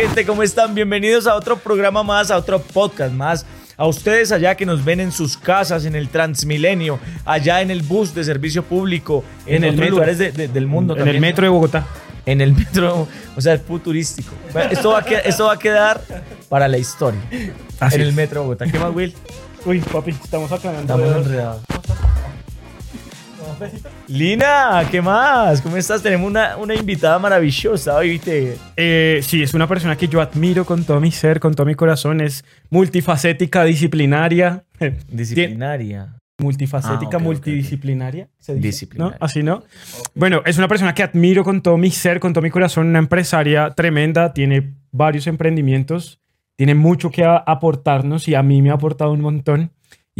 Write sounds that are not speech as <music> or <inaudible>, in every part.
gente? ¿Cómo están? Bienvenidos a otro programa más, a otro podcast más. A ustedes allá que nos ven en sus casas, en el Transmilenio, allá en el bus de servicio público, en, En el metro. lugares de- de- del mundo En también. el metro de Bogotá. En el metro, o sea, es futurístico. Esto va, a esto va a quedar para la historia. Así en el metro de Bogotá. ¿Qué más, Will? Uy, papi, estamos aclarando. Estamos enredados. Lina, ¿qué más? ¿Cómo estás? Tenemos una, una invitada maravillosa ¿viste? Eh, sí, es una persona que yo admiro con todo mi ser, con todo mi corazón. Es multifacética, disciplinaria. <laughs> Disciplinaria. multifacética, Ah, multidisciplinaria. ¿se dice? Disciplinaria. ¿No? Así, ¿no? Bueno, es una persona que admiro con todo mi ser, con todo mi corazón. Una empresaria tremenda. Tiene varios emprendimientos. Tiene mucho que aportarnos y a mí me ha aportado un montón.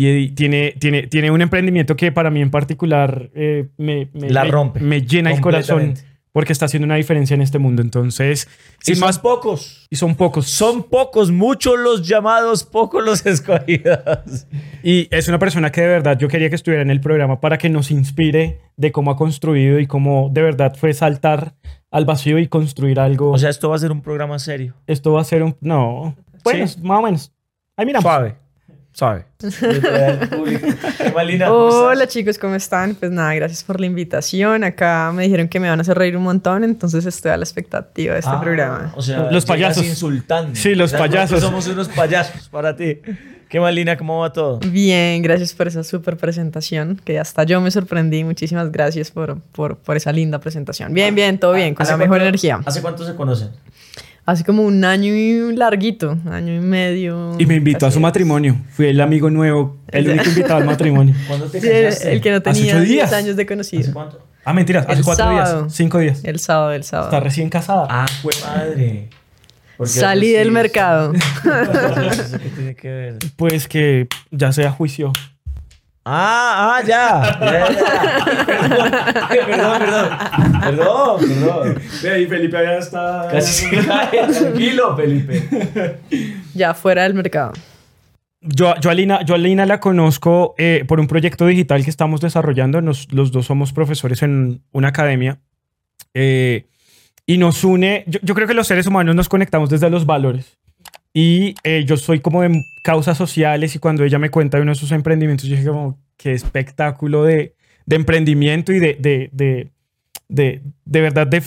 Y tiene, tiene, tiene un emprendimiento que para mí en particular eh, me, me- La me- rompe. me llena el corazón porque está haciendo una diferencia en este mundo. Entonces, Y sin son más, pocos. y son pocos. Son pocos, muchos los llamados, pocos los <laughs> escogidos. Y es una persona que de verdad yo quería que estuviera en el programa para que nos inspire de cómo ha construido y cómo de verdad fue saltar al vacío y construir algo. O sea, esto va a ser un programa serio. esto va a ser un... No. Bueno, Sí. más o menos. Ahí miramos. Suave. <laughs> ¿Cómo Hola chicos, ¿cómo están? Pues nada, gracias por la invitación. Acá me dijeron que me van a hacer reír un montón, entonces estoy a la expectativa de este Ah, programa. O sea, Los payasos. insultando. Sí, los O sea, nosotros payasos. Somos unos payasos para ti. ¿Qué más, Lina? ¿Cómo va todo? Bien, gracias por esa super presentación, que hasta yo me sorprendí. Muchísimas gracias por, por, por esa linda presentación. Bien, bien, todo bien, con ¿Hace la mejor cuánto- energía. ¿Hace cuánto se conocen? Hace como un año y larguito, año y medio. Y me invitó a su matrimonio. Fui el amigo nuevo, el único invitado al matrimonio. <laughs> ¿Cuándo te Sí, el, casaste? el que no Hace tenía ocho 10 días. años de ¿Hace conocido. cuánto? Ah, mentiras. Hace El cuatro sábado. días. Cinco días. El sábado, el sábado. Está recién casada. Ah, fue madre. Salí del mercado. <laughs> ¿Eso qué tiene que ver? Pues que ya se juicio. Ah, ah, ya. Ya, ya. Perdón, <laughs> perdón, perdón. Perdón, perdón. Ve, y Felipe allá está... Casi se cae. Tranquilo, Felipe. ya fuera del mercado. Yo, yo, a Lina, yo a Lina la conozco eh, por un proyecto digital que estamos desarrollando. Nos- los dos somos profesores en una academia. Eh, y nos une, yo, yo creo que los seres humanos nos conectamos desde los valores. Y eh, yo soy como de causas sociales y cuando ella me cuenta de uno de sus emprendimientos, yo dije como, qué espectáculo de, de emprendimiento y de, de, de, de, de verdad, de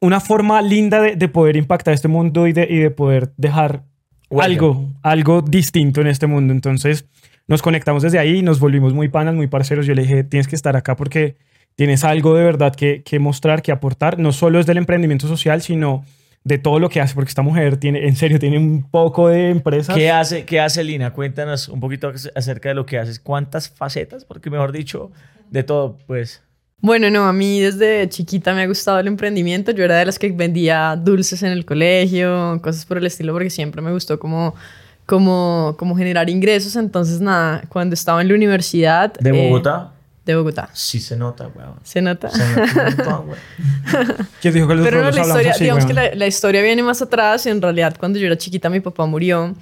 una forma linda de, de poder impactar este mundo y de, y de poder dejar algo, algo distinto en este mundo. Entonces nos conectamos desde ahí, nos volvimos muy panas, muy parceros. Yo le dije, tienes que estar acá porque tienes algo de verdad que, que mostrar, que aportar, no solo es del emprendimiento social, sino de todo lo que hace, porque esta mujer tiene, en serio, tiene un poco de empresas. ¿Qué hace, ¿Qué hace Lina? Cuéntanos un poquito acerca de lo que haces. ¿Cuántas facetas? Porque mejor dicho, de todo, pues. Bueno, no, a mí desde chiquita me ha gustado el emprendimiento. Yo era de las que vendía dulces en el colegio, cosas por el estilo, porque siempre me gustó como, como, como generar ingresos. Entonces, nada, cuando estaba en la universidad... ¿De eh, Bogotá? De Bogotá. Sí se nota, weón. ¿Se nota? Se nota un montón, <laughs> weón. ¿Quién dijo que los Pero no, la historia, así, digamos weón? que la, la historia viene más atrás. En realidad, cuando yo era chiquita, mi papá murió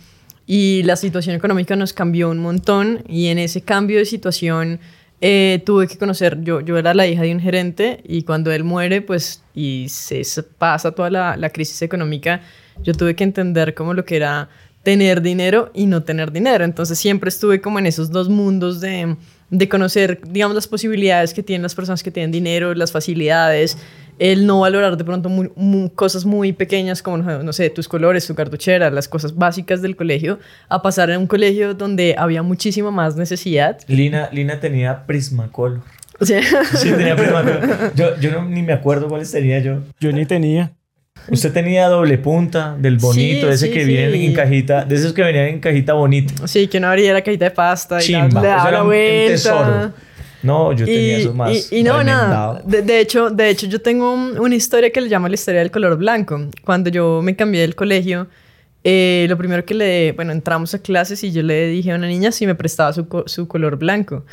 y la situación económica nos cambió un montón. Y en ese cambio de situación eh, tuve que conocer, yo, yo era la hija de un gerente y cuando él muere, pues, y se se pasa toda la, la crisis económica, yo tuve que entender como lo que era tener dinero y no tener dinero. Entonces siempre estuve como en esos dos mundos de, de conocer, digamos, las posibilidades que tienen las personas que tienen dinero, las facilidades, el no valorar de pronto muy- muy- cosas muy pequeñas como, no, no sé, tus colores, tu cartuchera, las cosas básicas del colegio, a pasar en un colegio donde había muchísima más necesidad. Lina, Lina tenía Prismacolor. Sea, Sí, tenía <laughs> Prismacolor. Yo, yo no, ni me acuerdo cuáles tenía yo. Yo ni tenía. Usted tenía doble punta del bonito, Sí, ese sí, que sí. vienen en cajita, de esos que venían en cajita bonita. sí, que no abría la cajita de pasta y la- Chimba. le daba la un- un vuelta. tesoro. No, yo tenía esos más. y- y no, nada. De, de hecho, de hecho, yo tengo un- una historia que le llamo la historia del color blanco. Cuando yo me cambié del colegio, eh, lo primero que le... Bueno, entramos a clases y yo le dije a una niña si me prestaba su, su color blanco.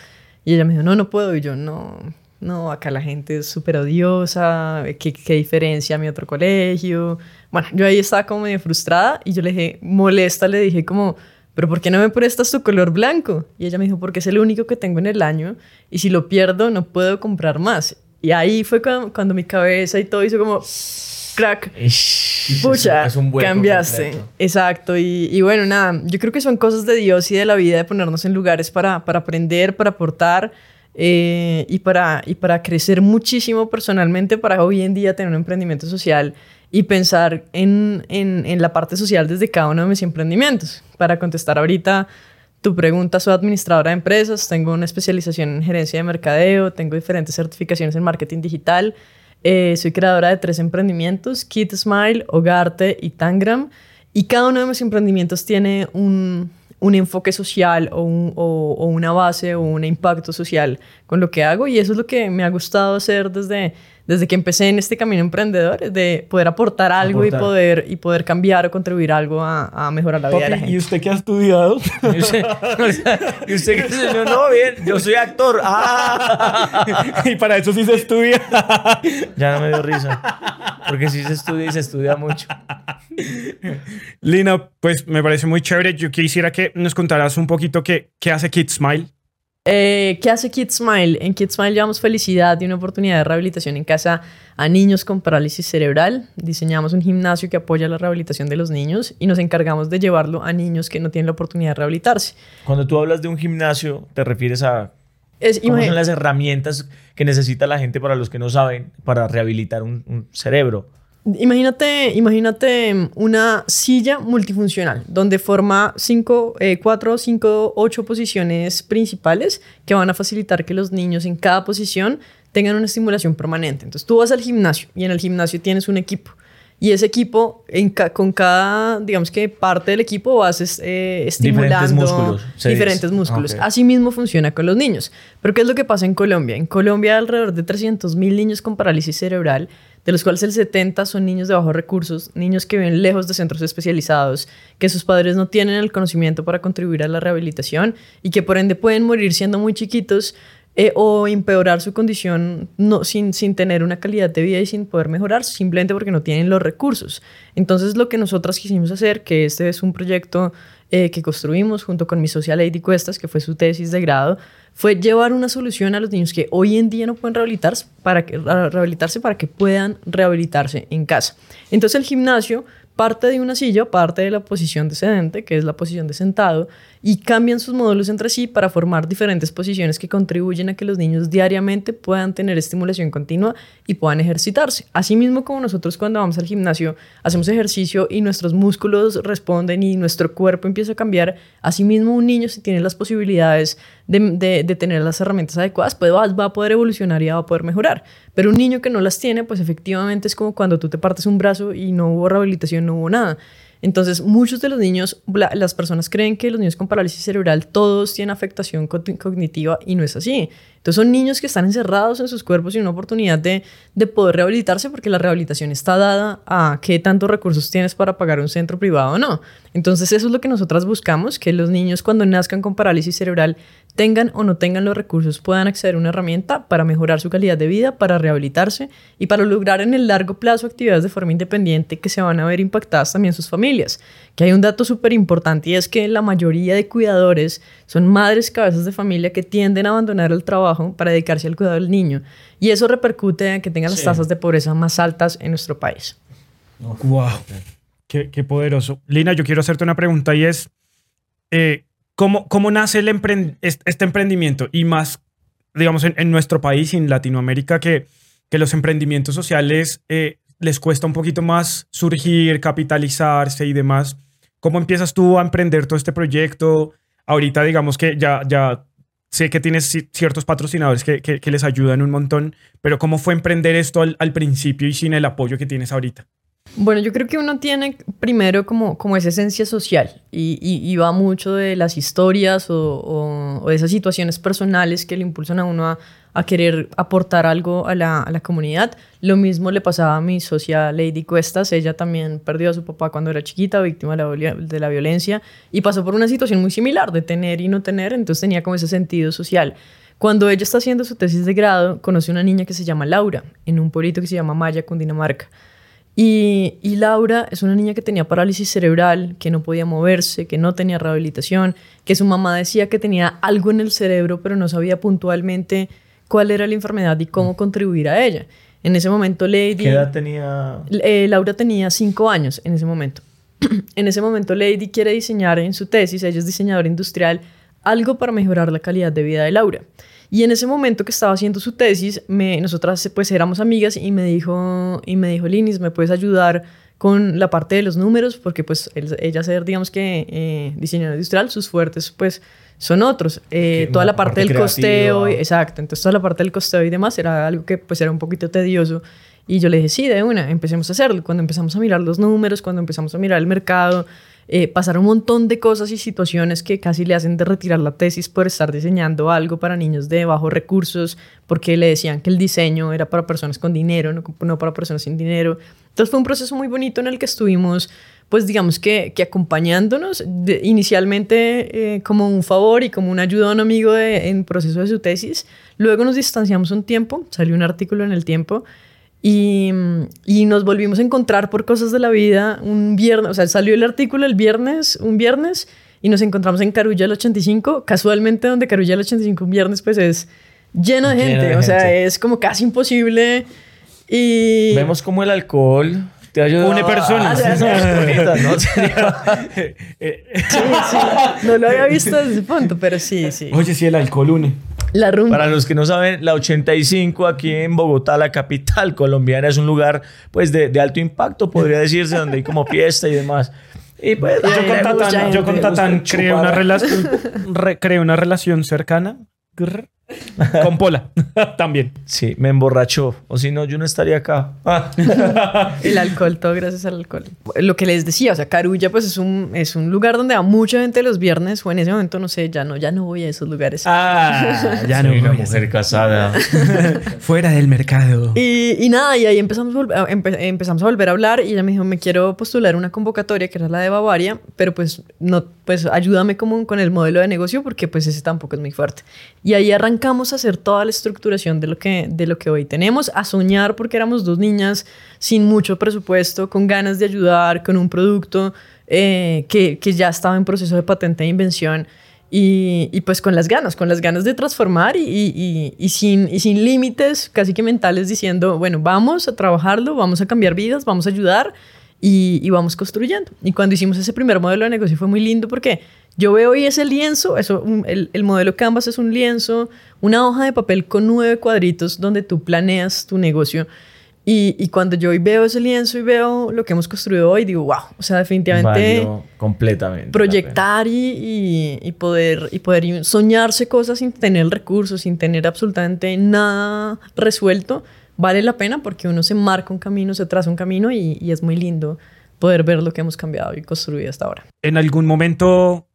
Y ella me dijo, no, no puedo. Y yo, no, no, acá la gente es súper odiosa. ¿Qué, ¿Qué diferencia a mi otro colegio? Bueno, yo ahí estaba como medio frustrada y yo le dije, molesta, le dije como... ¿pero por qué no me prestas tu color blanco? Y ella me dijo, porque es el único que tengo en el año y si lo pierdo no puedo comprar más. Y ahí fue cuando, cuando mi cabeza y todo hizo como crack. Pucha, es un hueco cambiaste. completo. Exacto. Y, y bueno, nada, yo creo que son cosas de Dios y de la vida de ponernos en lugares para, para aprender, para aportar eh, y, para, y para crecer muchísimo personalmente para hoy en día tener un emprendimiento social y pensar en, en, la parte social desde cada uno de mis emprendimientos. Para contestar ahorita tu pregunta, soy administradora de empresas, tengo una especialización en gerencia de mercadeo, tengo diferentes certificaciones en marketing digital, eh, soy creadora de tres emprendimientos, Kit Smile, Hogarte y Tangram, y cada uno de mis emprendimientos tiene un, un enfoque social o, o una base o un impacto social con lo que hago, y eso es lo que me ha gustado hacer desde, desde que empecé en este camino emprendedor, de poder aportar algo Aportar. Y, poder, y poder cambiar o contribuir algo a, a mejorar la vida de la Papi, gente. ¿y usted qué ha estudiado? <laughs> Y usted, o sea, y usted que se yo, no, bien, yo soy actor. Ah. <laughs> y para eso sí se estudia. <laughs> Ya no me dio risa. Porque sí se estudia y se estudia mucho. Lina, pues me parece muy chévere. Yo quisiera que nos contaras un poquito qué, qué hace Kid Smile. Eh, ¿Qué hace Kid Smile? En Kid Smile llevamos felicidad y una oportunidad de rehabilitación en casa a niños con parálisis cerebral. Diseñamos un gimnasio que apoya la rehabilitación de los niños y nos encargamos de llevarlo a niños que no tienen la oportunidad de rehabilitarse. Cuando tú hablas de un gimnasio, te refieres a Es, cómo son las herramientas que necesita la gente para los que no saben para rehabilitar un, un cerebro. Imagínate, imagínate una silla multifuncional donde forma cinco, eh, cuatro, cinco, ocho posiciones principales que van a facilitar que los niños en cada posición tengan una estimulación permanente. Entonces tú vas al gimnasio y en el gimnasio tienes un equipo y ese equipo en ca- con cada, digamos que parte del equipo vas eh, estimulando músculos, se diferentes dice. músculos. Así mismo funciona con los niños. Pero ¿qué es lo que pasa en Colombia? En Colombia alrededor de 300 mil niños con parálisis cerebral, de los cuales el 70 son niños de bajos recursos, niños que viven lejos de centros especializados, que sus padres no tienen el conocimiento para contribuir a la rehabilitación y que por ende pueden morir siendo muy chiquitos eh, o empeorar su condición no, sin, sin tener una calidad de vida y sin poder mejorar simplemente porque no tienen los recursos. Entonces lo que nosotras quisimos hacer, que este es un proyecto eh, que construimos junto con mi socia Lady Cuestas, que fue su tesis de grado, fue llevar una solución a los niños que hoy en día no pueden rehabilitarse para que, rehabilitarse para que puedan rehabilitarse en casa. Entonces el gimnasio parte de una silla, parte de la posición de sedente, que es la posición de sentado, y cambian sus módulos entre sí para formar diferentes posiciones que contribuyen a que los niños diariamente puedan tener estimulación continua y puedan ejercitarse. Asimismo como nosotros cuando vamos al gimnasio hacemos ejercicio y nuestros músculos responden y nuestro cuerpo empieza a cambiar, asimismo un niño si tiene las posibilidades de, tener las herramientas adecuadas, pues va, va a poder evolucionar y va a poder mejorar. Pero un niño que no las tiene, pues efectivamente es como cuando tú te partes un brazo y no hubo rehabilitación, no hubo nada. Entonces, muchos de los niños, la- las personas creen que los niños con parálisis cerebral todos tienen afectación co- cognitiva y no es así. Entonces, son niños que están encerrados en sus cuerpos y una oportunidad de, de poder rehabilitarse porque la rehabilitación está dada a qué tantos recursos tienes para pagar un centro privado o no. Entonces, eso es lo que nosotras buscamos, que los niños cuando nazcan con parálisis cerebral tengan o no tengan los recursos, puedan acceder a una herramienta para mejorar su calidad de vida, para rehabilitarse y para lograr en el largo plazo actividades de forma independiente que se van a ver impactadas también sus familias. Que hay un dato súper importante y es que la mayoría de cuidadores son madres cabezas de familia que tienden a abandonar el trabajo para dedicarse al cuidado del niño y eso repercute en que tengan las Sí. tasas de pobreza más altas en nuestro país. Wow. Qué, qué poderoso. Lina, yo quiero hacerte una pregunta y es, eh, ¿cómo, ¿cómo nace este emprendimiento? Y más, digamos, en, nuestro país y en Latinoamérica, que, que los emprendimientos sociales eh, les cuesta un poquito más surgir, capitalizarse y demás. ¿Cómo empiezas tú a emprender todo este proyecto? Ahorita, digamos que ya, ya sé que tienes ci- ciertos patrocinadores que, que- que les ayudan un montón, pero ¿cómo fue emprender esto al, al principio y sin el apoyo que tienes ahorita? Bueno, yo creo que uno tiene primero como, como esa esencia social y, y- va mucho de las historias o, o- de esas situaciones personales que le impulsan a uno a, a querer aportar algo a la, la comunidad. Lo mismo le pasaba a mi socia Lady Cuestas, ella también perdió a su papá cuando era chiquita, víctima de la, de la violencia y pasó por una situación muy similar de tener y no tener, entonces tenía como ese sentido social. Cuando ella está haciendo su tesis de grado, conoce una niña que se llama Laura en un pueblito que se llama Maya, Cundinamarca. Y, y Laura es una niña que tenía parálisis cerebral, que no podía moverse, que no tenía rehabilitación, que su mamá decía que tenía algo en el cerebro, pero no sabía puntualmente cuál era la enfermedad y cómo contribuir a ella. En ese momento Lady... ¿Qué edad tenía? Eh, Laura tenía cinco años en ese momento. <clears throat> en ese momento Lady quiere diseñar en su tesis, ella es diseñadora industrial, algo para mejorar la calidad de vida de Laura. Y en ese momento que estaba haciendo su tesis, me, nosotras pues éramos amigas y me dijo, y me dijo, Linis, ¿me puedes ayudar con la parte de los números? Porque pues ella ser, digamos que eh, diseñadora industrial, sus fuertes pues son otros. Eh, toda la parte, del costeo, exacto, entonces toda la parte del costeo y demás era algo que pues era un poquito tedioso. Y yo le dije, sí, de una, empecemos a hacerlo. Cuando empezamos a mirar los números, cuando empezamos a mirar el mercado, eh, pasaron un montón de cosas y situaciones que casi le hacen de retirar la tesis por estar diseñando algo para niños de bajos recursos, porque le decían que el diseño era para personas con dinero, no, para personas sin dinero. Entonces fue un proceso muy bonito en el que estuvimos, pues digamos que, que acompañándonos, inicialmente eh, como un favor y como una ayuda a un amigo de, en proceso de su tesis. Luego nos distanciamos un tiempo, salió un artículo en el tiempo y, y, nos volvimos a encontrar por cosas de la vida un viernes, o sea, salió el artículo el viernes, un viernes, y nos encontramos en Carulla el 85, casualmente donde Carulla el 85 un viernes pues es lleno de gente, o sea, es como casi imposible. Y... Vemos como el alcohol te ayuda Une personas. ¿no? <laughs> sí, sí. No lo había visto desde ese punto, pero sí, sí. Oye, sí, el alcohol une. La rumba. Para los que no saben, la 85 aquí en Bogotá, la capital <laughs> colombiana, es un lugar pues de, de alto impacto, podría decirse, donde hay como fiesta y demás. Y pues, yo con Tatán, yo con Tatán creé una, relación, <laughs> creé una relación cercana <laughs> con Pola también. Sí, me emborrachó. O si no, yo no estaría acá. <laughs> el alcohol, todo gracias al alcohol. Lo que les decía, o sea, Carulla pues es un, es un lugar donde va mucha gente los viernes o en ese momento, no sé, ya no, ya no voy a esos lugares. Ah, <laughs> ya no Soy una mujer casada. Fuera del mercado. Y, y, nada, y ahí empezamos, empezamos a volver a hablar y ella me dijo, me quiero postular una convocatoria que era la de Bavaria, pero pues no, pues ayúdame como con el modelo de negocio porque pues ese tampoco es muy fuerte. Y ahí arrancamos a hacer toda la estructuración de lo que, de lo que hoy tenemos, a soñar porque éramos dos niñas sin mucho presupuesto, con ganas de ayudar, con un producto eh, que, que, ya estaba en proceso de patente de invención. Y, y, pues con las ganas, con las ganas de transformar y, y, y sin, sin límites casi que mentales diciendo, bueno, vamos a trabajarlo, vamos a cambiar vidas, vamos a ayudar y, vamos construyendo. Y cuando hicimos ese primer modelo de negocio fue muy lindo porque yo veo hoy ese lienzo, eso, el, el, modelo Canvas es un lienzo, una hoja de papel con nueve cuadritos donde tú planeas tu negocio. Y, y, cuando yo hoy veo ese lienzo y veo lo que hemos construido hoy, digo, wow, o sea, definitivamente... completamente. Proyectar y, y, poder, y poder soñarse cosas sin tener recursos, sin tener absolutamente nada resuelto, vale la pena porque uno se marca un camino, se traza un camino y, y es muy lindo poder ver lo que hemos cambiado y construido hasta ahora. ¿En algún momento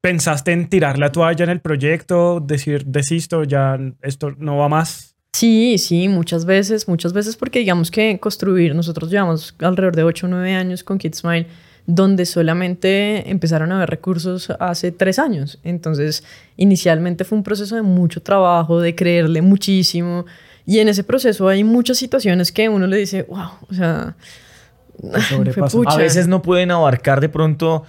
pensaste en tirar la toalla en el proyecto, decir, desisto, ya esto no va más? Sí, sí, muchas veces, muchas veces porque digamos que construir, nosotros llevamos alrededor de 8 o 9 años con KidsMile, donde solamente empezaron a haber recursos hace 3 años. Entonces, inicialmente fue un proceso de mucho trabajo, de creerle muchísimo, y en ese proceso hay muchas situaciones que uno le dice, wow, o sea, <laughs> a veces no pueden abarcar de pronto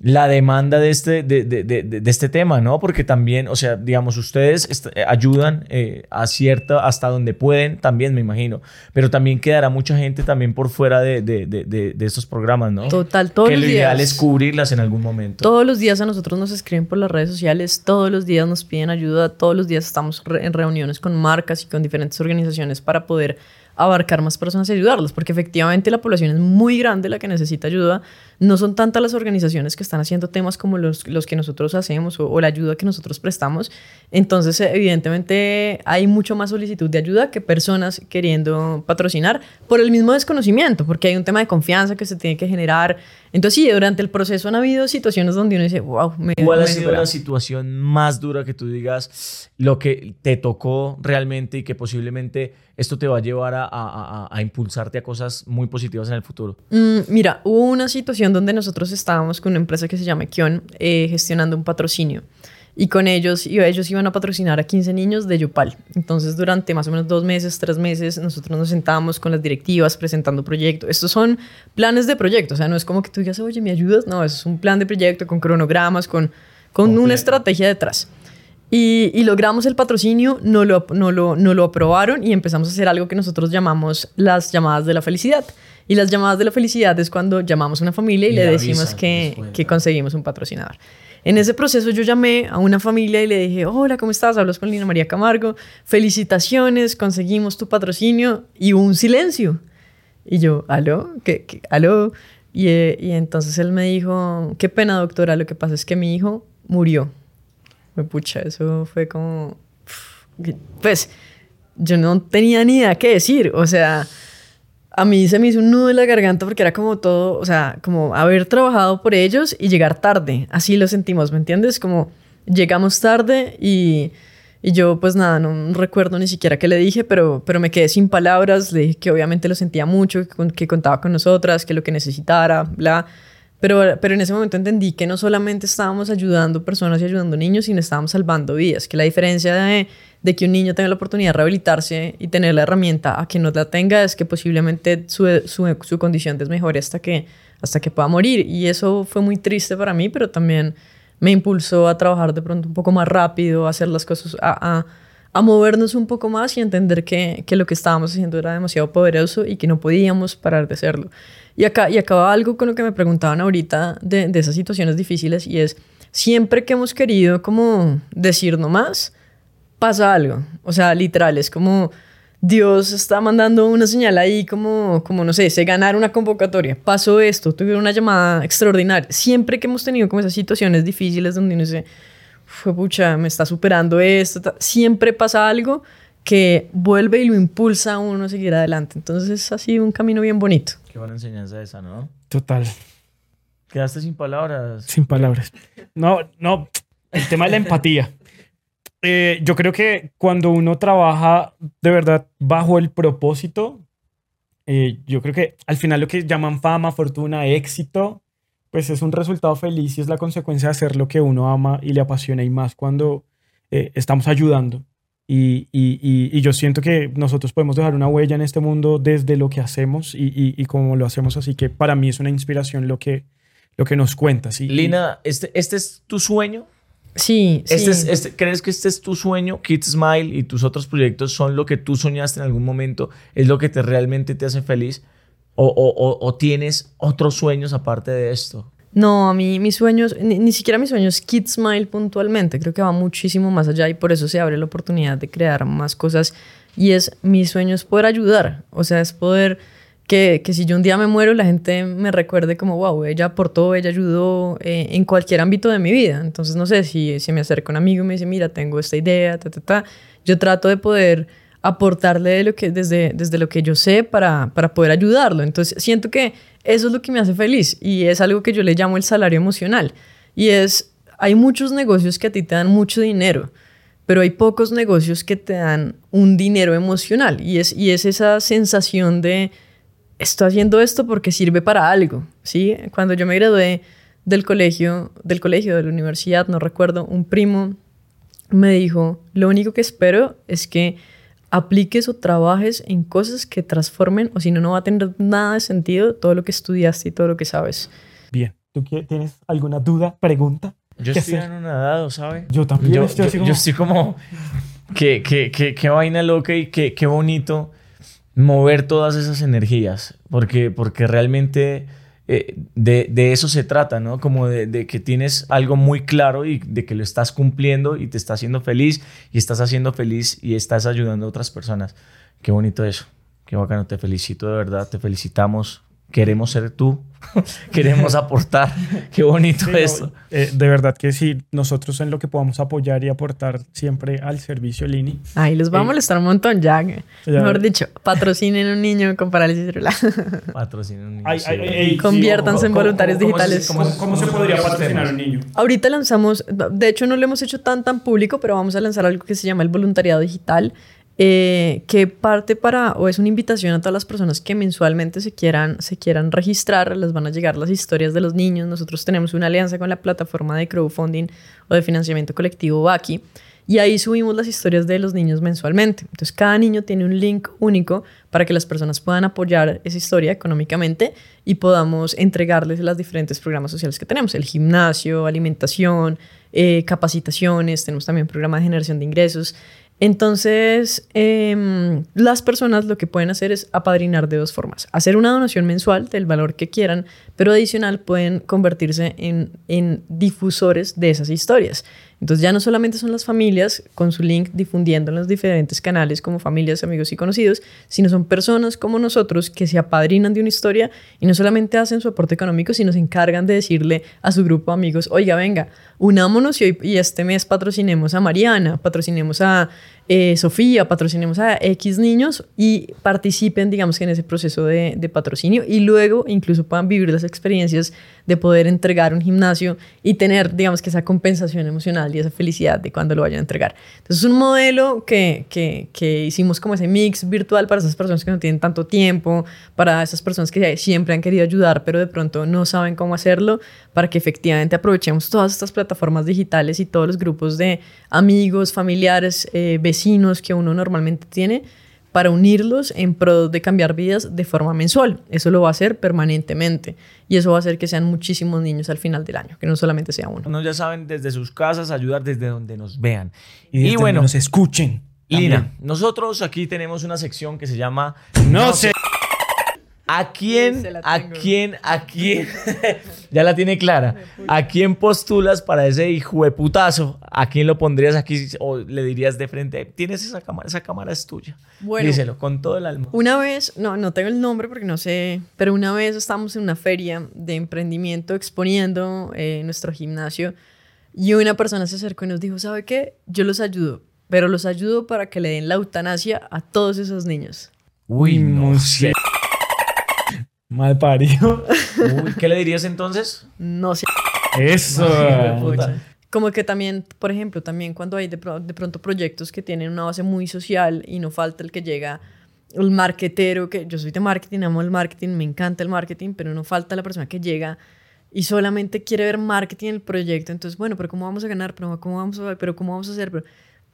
la demanda de este, de, de, de, este tema, ¿no? Porque también, o sea, digamos, ustedes eh, ayudan eh, a cierta, hasta donde pueden, también me imagino, pero también quedará mucha gente también por fuera de, estos programas, ¿no? Total, todos que los lo ideal es cubrirlas en algún momento. Todos los días a nosotros nos escriben por las redes sociales, todos los días nos piden ayuda, todos los días estamos en reuniones con marcas y con diferentes organizaciones para poder abarcar más personas y ayudarlos, porque efectivamente la población es muy grande la que necesita ayuda. No son tantas las organizaciones que están haciendo temas como los, los que nosotros hacemos o, la ayuda que nosotros prestamos. Entonces, evidentemente, hay mucho más solicitud de ayuda que personas queriendo patrocinar por el mismo desconocimiento, porque hay un tema de confianza que se tiene que generar. Entonces, sí, durante el proceso han habido situaciones donde uno dice, wow, me ¿Cuál ha sido la situación más dura que tú digas, lo que te tocó realmente y que posiblemente esto te va a llevar a, a, a, impulsarte a cosas muy positivas en el futuro? Mm, mira, hubo una situación donde nosotros estábamos con una empresa que se llama Kion eh, gestionando un patrocinio. Y con ellos, y ellos iban a patrocinar a 15 niños de Yopal. Entonces, durante más o menos dos meses, tres meses, nosotros nos sentábamos con las directivas presentando proyectos. Estos son planes de proyecto, o sea, no es como que tú digas, oye, ¿me ayudas? No, es un plan de proyecto con cronogramas, con, con una estrategia detrás. Y, y, logramos el patrocinio, no lo, no, lo, no lo aprobaron y empezamos a hacer algo que nosotros llamamos las llamadas de la felicidad. Y las llamadas de la felicidad es cuando llamamos a una familia y, le decimos que, que conseguimos un patrocinador. En ese proceso yo llamé a una familia y le dije, hola, ¿cómo estás? Hablas con Lina María Camargo, felicitaciones, conseguimos tu patrocinio y hubo un silencio. Y yo, ¿aló? ¿Qué, qué? ¿Aló? Y, eh, y entonces él me dijo, qué pena doctora, lo que pasa es que mi hijo murió me pucha, eso fue como, pues yo no tenía ni idea qué decir, o sea, a mí se me hizo un nudo en la garganta porque era como todo, o sea, como haber trabajado por ellos y llegar tarde, así lo sentimos, ¿me entiendes? Como llegamos tarde y, yo pues nada, no recuerdo ni siquiera qué le dije, pero, pero me quedé sin palabras, le dije que obviamente lo sentía mucho, que, que contaba con nosotras, que lo que necesitara, bla. Pero, pero en ese momento entendí que no solamente estábamos ayudando personas y ayudando niños, sino estábamos salvando vidas. Que la diferencia de, de, que un niño tenga la oportunidad de rehabilitarse y tener la herramienta a que no la tenga es que posiblemente su, su, su condición desmejore hasta que, hasta que pueda morir. Y eso fue muy triste para mí, pero también me impulsó a trabajar de pronto un poco más rápido, a hacer las cosas, a, a, a movernos un poco más y entender que, que lo que estábamos haciendo era demasiado poderoso y que no podíamos parar de hacerlo. Y acá, y acaba algo con lo que me preguntaban ahorita de, de esas situaciones difíciles y es, siempre que hemos querido como decir no más, pasa algo. O sea, literal, es como Dios está mandando una señal ahí como, como no sé, se ganar una convocatoria, pasó esto, tuve una llamada extraordinaria. Siempre que hemos tenido como esas situaciones difíciles donde uno dice, fue pucha, me está superando esto, siempre pasa algo que vuelve y lo impulsa a uno a seguir adelante. Entonces ha sido un camino bien bonito. Qué buena enseñanza esa, ¿no? Total. Quedaste sin palabras. Sin palabras. No, no, el tema de la empatía. Eh, yo creo que cuando uno trabaja de verdad bajo el propósito, eh, yo creo que al final lo que llaman fama, fortuna, éxito, pues es un resultado feliz y es la consecuencia de hacer lo que uno ama y le apasiona y más cuando eh, estamos ayudando. Y, y, y, yo siento que nosotros podemos dejar una huella en este mundo desde lo que hacemos y, cómo lo hacemos. Así que para mí es una inspiración lo que, lo que nos cuentas. Lina, ¿este, ¿este es tu sueño? Sí, este sí. este, ¿Crees que este es tu sueño? Kid Smile y tus otros proyectos son lo que tú soñaste en algún momento, es lo que te realmente te hace feliz. ¿O, o, o tienes otros sueños aparte de esto? No, a mí mis sueños, ni, ni, siquiera mis sueños Kid Smile puntualmente, creo que va muchísimo más allá y por eso se abre la oportunidad de crear más cosas y es mi sueño es poder ayudar, o sea, es poder que, que si yo un día me muero la gente me recuerde como, wow, ella aportó, ella ayudó eh, en cualquier ámbito de mi vida, entonces no sé, si, si me acerca un amigo y me dice, mira, tengo esta idea, ta, ta, ta, yo trato de poder aportarle lo que, desde, desde lo que yo sé para, para poder ayudarlo, entonces siento que eso es lo que me hace feliz y es algo que yo le llamo el salario emocional. Y es, hay muchos negocios que a ti te dan mucho dinero, pero hay pocos negocios que te dan un dinero emocional. Y es, y es esa sensación de, estoy haciendo esto porque sirve para algo. ¿sí? Cuando yo me gradué del colegio, del colegio, de la universidad, no recuerdo, un primo me dijo, lo único que espero es que apliques o trabajes en cosas que transformen o si no, no va a tener nada de sentido todo lo que estudiaste y todo lo que sabes. Bien, ¿tú tienes alguna duda, pregunta? Yo estoy anonadado, ¿sabes? Yo también. Yo estoy, yo, como... yo estoy como... <laughs> Qué, qué, qué, qué vaina loca y qué, qué bonito mover todas esas energías, porque, porque realmente eh, de, de, eso se trata, ¿no? Como de, de, que tienes algo muy claro y de que lo estás cumpliendo y te está haciendo feliz y estás haciendo feliz y estás ayudando a otras personas. Qué bonito eso. Qué bacano. Te felicito de verdad. Te felicitamos queremos ser tú, <laughs> queremos aportar. <laughs> Qué bonito sí, esto. No, eh, de verdad que sí, nosotros en lo que podamos apoyar y aportar siempre al servicio Lini. Ay, los va a molestar un montón ya. ya. Mejor dicho, patrocinen un niño con parálisis cerebral. <laughs> patrocinen un niño. Ay, ay, ay, Conviértanse sí, en voluntarios ¿cómo, digitales. ¿cómo, cómo, cómo se podría patrocinar un niño? Ahorita lanzamos, de hecho no lo hemos hecho tan tan público, pero vamos a lanzar algo que se llama el voluntariado digital. Eh, que parte para, o es una invitación a todas las personas que mensualmente se quieran, se quieran registrar, les van a llegar las historias de los niños. Nosotros tenemos una alianza con la plataforma de crowdfunding o de financiamiento colectivo Baki. y ahí subimos las historias de los niños mensualmente. Entonces cada niño tiene un link único para que las personas puedan apoyar esa historia económicamente y podamos entregarles los diferentes programas sociales que tenemos, el gimnasio, alimentación, eh, capacitaciones, tenemos también programa de generación de ingresos. Entonces, em, las personas lo que pueden hacer es apadrinar de dos formas. Hacer una donación mensual del valor que quieran, pero adicional pueden convertirse en, en difusores de esas historias. Entonces ya no solamente son las familias con su link difundiendo en los diferentes canales como familias, amigos y conocidos, sino son personas como nosotros que se apadrinan de una historia y no solamente hacen su aporte económico, sino se encargan de decirle a su grupo de amigos, oiga, venga, unámonos y, y este mes patrocinemos a Mariana, patrocinemos a eh, Sofía, patrocinemos a X niños y participen, digamos que en ese proceso de, patrocinio y luego incluso puedan vivir las experiencias de poder entregar un gimnasio y tener, digamos que esa compensación emocional y esa felicidad de cuando lo vayan a entregar. Entonces es un modelo que, que, que hicimos como ese mix virtual para esas personas que no tienen tanto tiempo, para esas personas que siempre han querido ayudar pero de pronto no saben cómo hacerlo, para que efectivamente aprovechemos todas estas plataformas digitales y todos los grupos de amigos, familiares, eh, vecinos, vecinos que uno normalmente tiene para unirlos en pro de cambiar vidas de forma mensual. Eso lo va a hacer permanentemente y eso va a hacer que sean muchísimos niños al final del año, que no solamente sea uno. No, ya saben, desde sus casas, ayudar desde donde nos vean. Y, bueno, nos escuchen. Lina, nosotros aquí tenemos una sección que se llama No, sé. ¿A quién, a quién, a <laughs> quién, ya la tiene clara, a quién postulas para ese hijo de putazo? ¿A quién lo pondrías aquí o le dirías de frente, tienes esa cámara, esa cámara es tuya? Bueno, Díselo con todo el alma. Una vez, no, no tengo el nombre porque no sé, pero una vez estábamos en una feria de emprendimiento exponiendo eh, nuestro gimnasio y una persona se acercó y nos dijo, ¿sabe qué? Yo los ayudo, pero los ayudo para que le den la eutanasia a todos esos niños. Uy, no sé. Mal parido. <laughs> ¿qué le dirías entonces? No sé. Eso. Como que también, por ejemplo, también cuando hay de, pronto proyectos que tienen una base muy social y no falta el que llega, el marketero, que yo soy de marketing, amo el marketing, me encanta el marketing, pero no falta la persona que llega y solamente quiere ver marketing en el proyecto. Entonces, bueno, pero ¿cómo vamos a ganar? ¿Pero cómo vamos a, pero cómo vamos a hacer? Pero,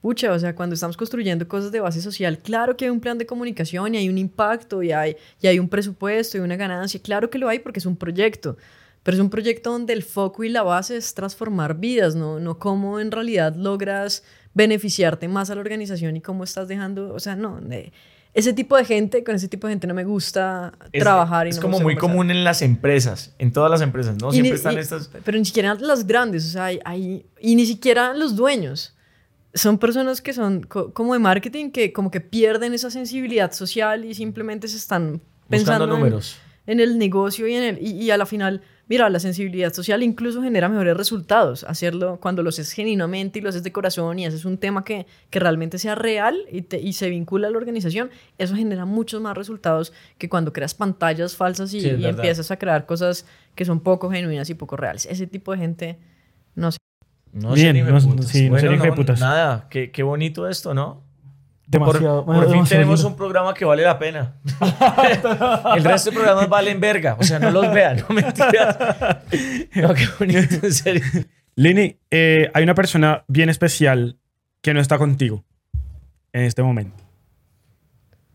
pucha, o sea, cuando estamos construyendo cosas de base social, claro que hay un plan de comunicación y hay un impacto y hay, y hay un presupuesto y una ganancia, claro que lo hay porque es un proyecto, pero es un proyecto donde el foco y la base es transformar vidas, no, no cómo en realidad logras beneficiarte más a la organización y cómo estás dejando, o sea, no, ese tipo de gente, con ese tipo de gente no me gusta trabajar. Y es como muy común en las empresas, en todas las empresas, ¿no? Siempre están estas... Pero ni siquiera las grandes, o sea, hay, hay, y ni siquiera los dueños son personas que son como de marketing que como que pierden esa sensibilidad social y simplemente se están pensando números. En, el negocio y en el y, a la final mira la sensibilidad social incluso genera mejores resultados. Hacerlo cuando lo haces genuinamente y lo haces de corazón y haces un tema que, que realmente sea real y, y se vincula a la organización eso genera muchos más resultados que cuando creas pantallas falsas y, y empiezas a crear cosas que son poco genuinas y poco reales. Ese tipo de gente no Bien, no, sí, bueno, no, de putas. Nada, qué, qué, bonito esto, ¿no? Demasiado. Por, fin tenemos un programa que vale la pena. <laughs> El resto de programas valen verga. O sea, no los vean, no mentiras. <laughs> No, qué bonito, en serio. Lini, eh, hay una persona bien especial que no está contigo en este momento.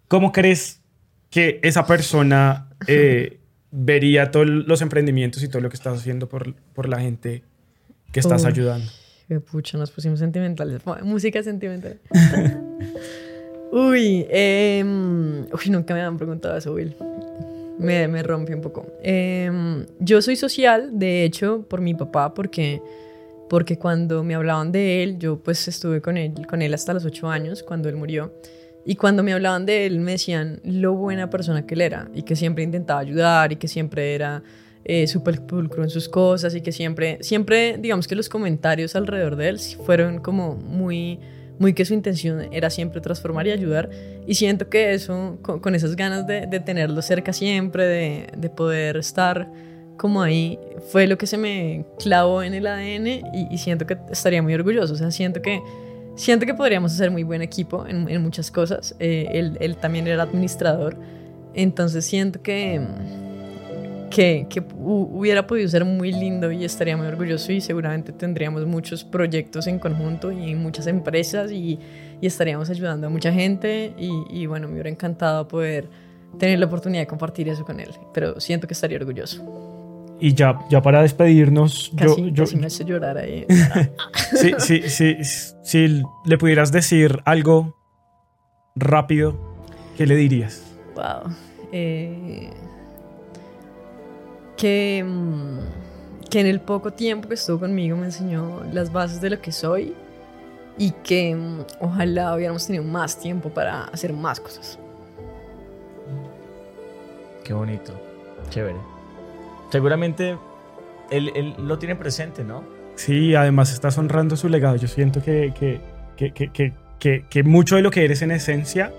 ¿Cómo crees que esa persona eh, vería todos los emprendimientos y todo lo que estás haciendo por, por la gente que estás ayudando. Qué pucha, nos pusimos sentimentales. Música sentimental. <laughs> uy, em, uy, nunca me han preguntado eso, Will. Me, me rompe un poco. Em, yo soy social, de hecho, por mi papá, porque, porque cuando me hablaban de él, yo pues estuve con él, con él hasta los ocho años, cuando él murió. Y cuando me hablaban de él, me decían lo buena persona que él era y que siempre intentaba ayudar y que siempre era eh, súper pulcro en sus cosas y que siempre, siempre, digamos que los comentarios alrededor de él fueron como muy, muy que su intención era siempre transformar y ayudar. Y siento que eso, con, esas ganas de, de, tenerlo cerca siempre, de, de, poder estar como ahí, fue lo que se me clavó en el ADN y, siento que estaría muy orgulloso. O sea, siento que, siento que podríamos hacer muy buen equipo en, muchas cosas. Eh, él, él también era administrador. Entonces siento que que, que hubiera podido ser muy lindo y estaría muy orgulloso y seguramente tendríamos muchos proyectos en conjunto y muchas empresas y, y estaríamos ayudando a mucha gente y, y, bueno, me hubiera encantado poder tener la oportunidad de compartir eso con él, pero siento que estaría orgulloso. Y ya, ya para despedirnos, casi, yo, yo casi me hace llorar ahí. <laughs> sí, sí, sí, si le pudieras decir algo rápido, ¿qué le dirías? Wow. Eh, que, mm, que en el poco tiempo que estuvo conmigo me enseñó las bases de lo que soy y que mm, ojalá hubiéramos tenido más tiempo para hacer más cosas. Qué bonito, chévere. Seguramente él, él lo tiene presente, ¿no? Sí, además estás honrando su legado. Yo siento que, que, que, que, que mucho de lo que eres en esencia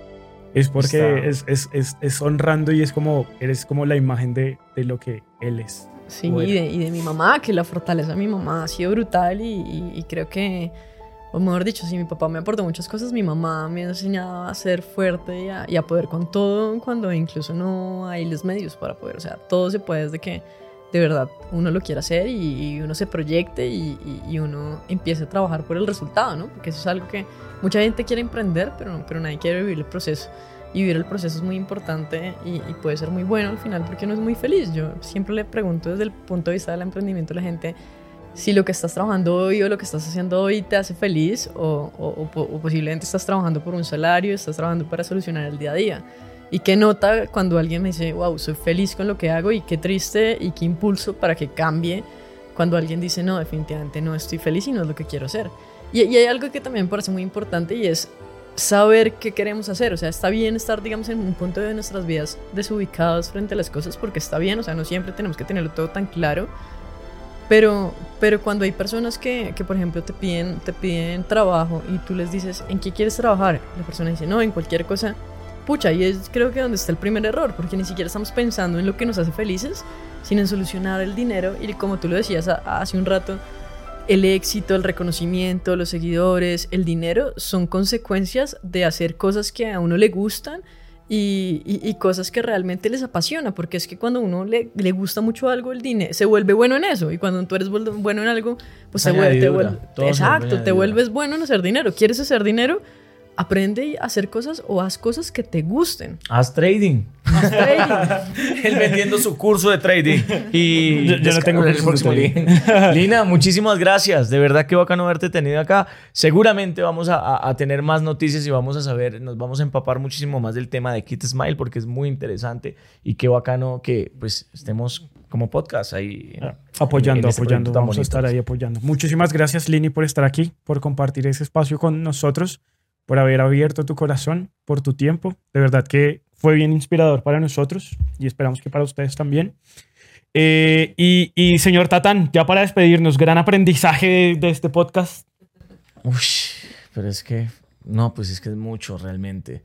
es porque es, es, es, es, honrando y es como, eres como la imagen de, de lo que él es. Sí, y de, y de, mi mamá, que la fortaleza de mi mamá ha sido brutal y, y, creo que, o mejor dicho, si mi papá me aportó muchas cosas, mi mamá me ha enseñado a ser fuerte y a, y a poder con todo cuando incluso no hay los medios para poder, o sea, todo se puede desde que de verdad uno lo quiera hacer y, uno se proyecte y, uno empiece a trabajar por el resultado, ¿no? Porque eso es algo que mucha gente quiere emprender, pero, pero nadie quiere vivir el proceso. Y vivir el proceso es muy importante y, puede ser muy bueno al final porque uno es muy feliz. Yo siempre le pregunto desde el punto de vista del emprendimiento a la gente si lo que estás trabajando hoy o lo que estás haciendo hoy te hace feliz o, o posiblemente estás trabajando por un salario, estás trabajando para solucionar el día a día. Y qué nota cuando alguien me dice, wow, soy feliz con lo que hago y qué triste y qué impulso para que cambie cuando alguien dice, no, definitivamente no estoy feliz y no es lo que quiero hacer. Y, y hay algo que también me parece muy importante y es saber qué queremos hacer. O sea, está bien estar, digamos, en un punto de nuestras vidas desubicados frente a las cosas porque está bien, o sea, no siempre tenemos que tenerlo todo tan claro. Pero, pero cuando hay personas que, que, por ejemplo, te piden, te piden trabajo y tú les dices, ¿en qué quieres trabajar? La persona dice, no, en cualquier cosa pucha, y es creo que donde está el primer error, porque ni siquiera estamos pensando en lo que nos hace felices, sino en solucionar el dinero y como tú lo decías hace un rato, el éxito, el reconocimiento, los seguidores, el dinero son consecuencias de hacer cosas que a uno le gustan y, y, cosas que realmente les apasiona, porque es que cuando uno le, le, gusta mucho algo, el dinero se vuelve bueno en eso, y cuando tú eres bueno en algo, pues se vuelve, te vuelve exacto, te vuelves bueno en hacer dinero. ¿Quieres hacer dinero? Aprende a hacer cosas o haz cosas que te gusten. Haz trading. Haz trading. <laughs> Él vendiendo su curso de trading. Y yo, no tengo <laughs> el próximo <laughs> Lina, muchísimas gracias. De verdad que bacano haberte tenido acá. Seguramente vamos a, a, tener más noticias y vamos a saber, nos vamos a empapar muchísimo más del tema de Kit Smile porque es muy interesante y qué bacano que pues estemos como podcast ahí. Ah, apoyando, este apoyando. Vamos a estar ahí apoyando. Muchísimas gracias, Lini, por estar aquí, por compartir ese espacio con nosotros por haber abierto tu corazón, por tu tiempo. De verdad que fue bien inspirador para nosotros y esperamos que para ustedes también. Eh, y, señor Tatán, ya para despedirnos, gran aprendizaje de, este podcast. Uy, pero es que, no, pues es que es mucho realmente.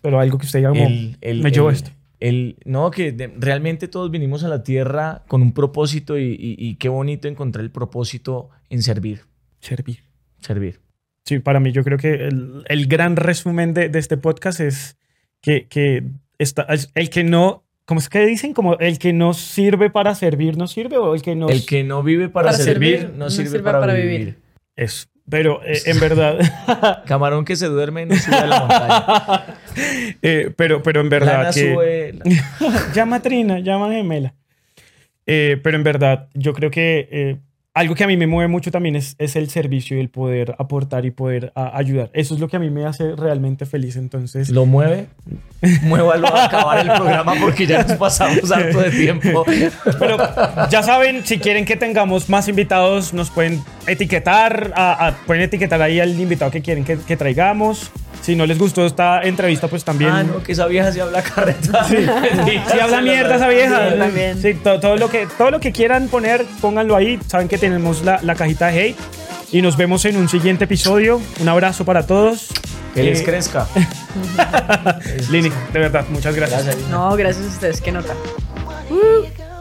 Pero algo que usted ya el, me llevó esto. El, no, que realmente todos vinimos a la tierra con un propósito y, y qué bonito encontrar el propósito en servir. Servir. Servir. Sí, para mí yo creo que el, gran resumen de, este podcast es que, que está, el que no, ¿cómo es que dicen? Como el que no sirve para servir no sirve o el que no... El que no vive para, servir, no, sirve, para, vivir. Eso. Pero eh, en <laughs> verdad. Camarón que se duerme no sube a la montaña. <laughs> Eh, pero, pero en verdad. que... <laughs> llama Trina, llama Gemela. Eh, pero en verdad, yo creo que algo que a mí me mueve mucho también es, es el servicio y el poder aportar y poder ayudar. Eso es lo que a mí me hace realmente feliz. Entonces. ¿Lo mueve? Muévalo a acabar el programa porque ya nos pasamos harto de tiempo. Pero ya saben, si quieren que tengamos más invitados, nos pueden etiquetar, pueden etiquetar ahí al invitado que quieren que, que traigamos. Si no les gustó esta entrevista, pues también. Ah, no, que esa vieja sí habla carreta. Sí, sí, <laughs> habla mierda esa vieja. Sí, también. Sí, todo, lo que, todo lo que quieran poner, pónganlo ahí. Saben que tenemos la, la cajita de hate. Y nos vemos en un siguiente episodio. Un abrazo para todos. Que les eh, crezca. <laughs> Lini, de verdad, muchas gracias. no, gracias a ustedes. Qué nota. Uh.